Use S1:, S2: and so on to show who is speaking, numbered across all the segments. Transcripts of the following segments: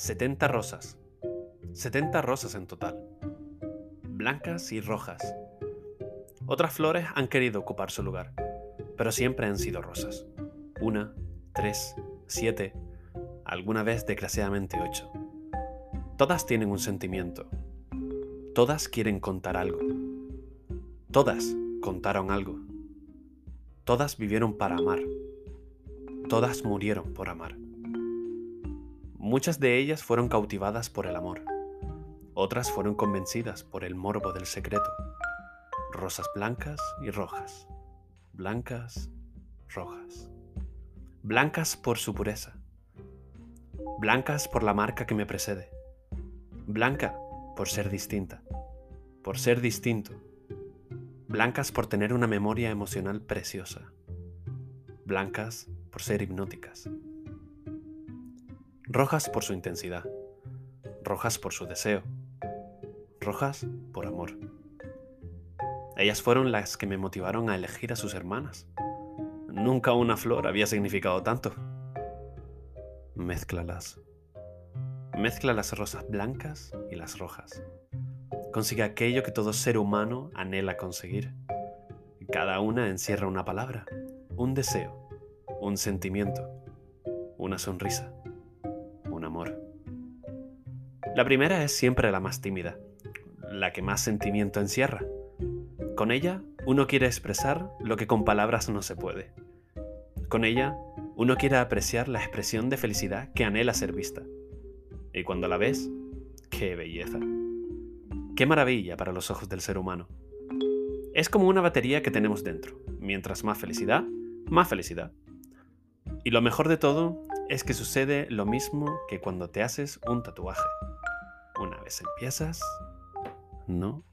S1: 70 rosas. 70 rosas en total. Blancas y rojas. Otras flores han querido ocupar su lugar, pero siempre han sido rosas. Una, tres, siete, alguna vez desgraciadamente ocho. Todas tienen un sentimiento. Todas quieren contar algo. Todas contaron algo. Todas vivieron para amar. Todas murieron por amar. Muchas de ellas fueron cautivadas por el amor. Otras fueron convencidas por el morbo del secreto. Rosas blancas y rojas. Blancas, rojas. Blancas por su pureza. Blancas por la marca que me precede. Blanca por ser distinta. Por ser distinto. Blancas por tener una memoria emocional preciosa. Blancas por ser hipnóticas. Rojas por su intensidad. Rojas por su deseo. Rojas por amor. Ellas fueron las que me motivaron a elegir a sus hermanas. Nunca una flor había significado tanto. Mézclalas. Mezcla las rosas blancas y las rojas. Consigue aquello que todo ser humano anhela conseguir. Cada una encierra una palabra, un deseo, un sentimiento, una sonrisa. La primera es siempre la más tímida, la que más sentimiento encierra. Con ella uno quiere expresar lo que con palabras no se puede. Con ella uno quiere apreciar la expresión de felicidad que anhela ser vista. Y cuando la ves, qué belleza. Qué maravilla para los ojos del ser humano. Es como una batería que tenemos dentro. Mientras más felicidad, más felicidad. Y lo mejor de todo es que sucede lo mismo que cuando te haces un tatuaje. Empiezas, no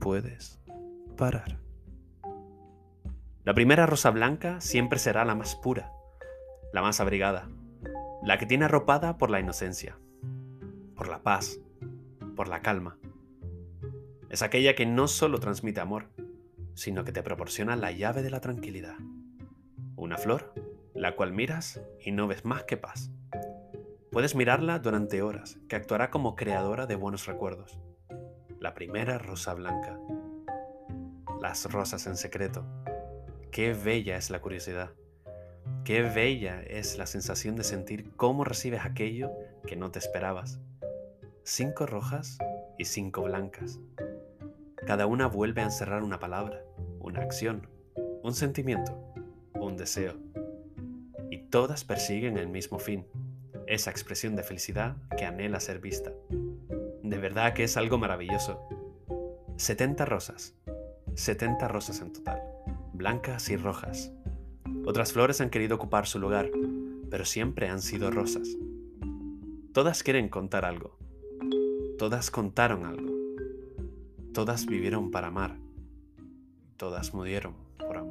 S1: puedes parar. La primera rosa blanca siempre será la más pura, la más abrigada, la que tiene arropada por la inocencia, por la paz, por la calma. Es aquella que no solo transmite amor, sino que te proporciona la llave de la tranquilidad. Una flor la cual miras y no ves más que paz. Puedes mirarla durante horas, que actuará como creadora de buenos recuerdos. La primera rosa blanca. Las rosas en secreto. Qué bella es la curiosidad. Qué bella es la sensación de sentir cómo recibes aquello que no te esperabas. Cinco rojas y cinco blancas. Cada una vuelve a encerrar una palabra, una acción, un sentimiento, un deseo todas persiguen el mismo fin, esa expresión de felicidad que anhela ser vista. De verdad que es algo maravilloso. 70 rosas, 70 rosas en total, blancas y rojas. Otras flores han querido ocupar su lugar, pero siempre han sido rosas. Todas quieren contar algo. Todas contaron algo. Todas vivieron para amar. Todas murieron por amar.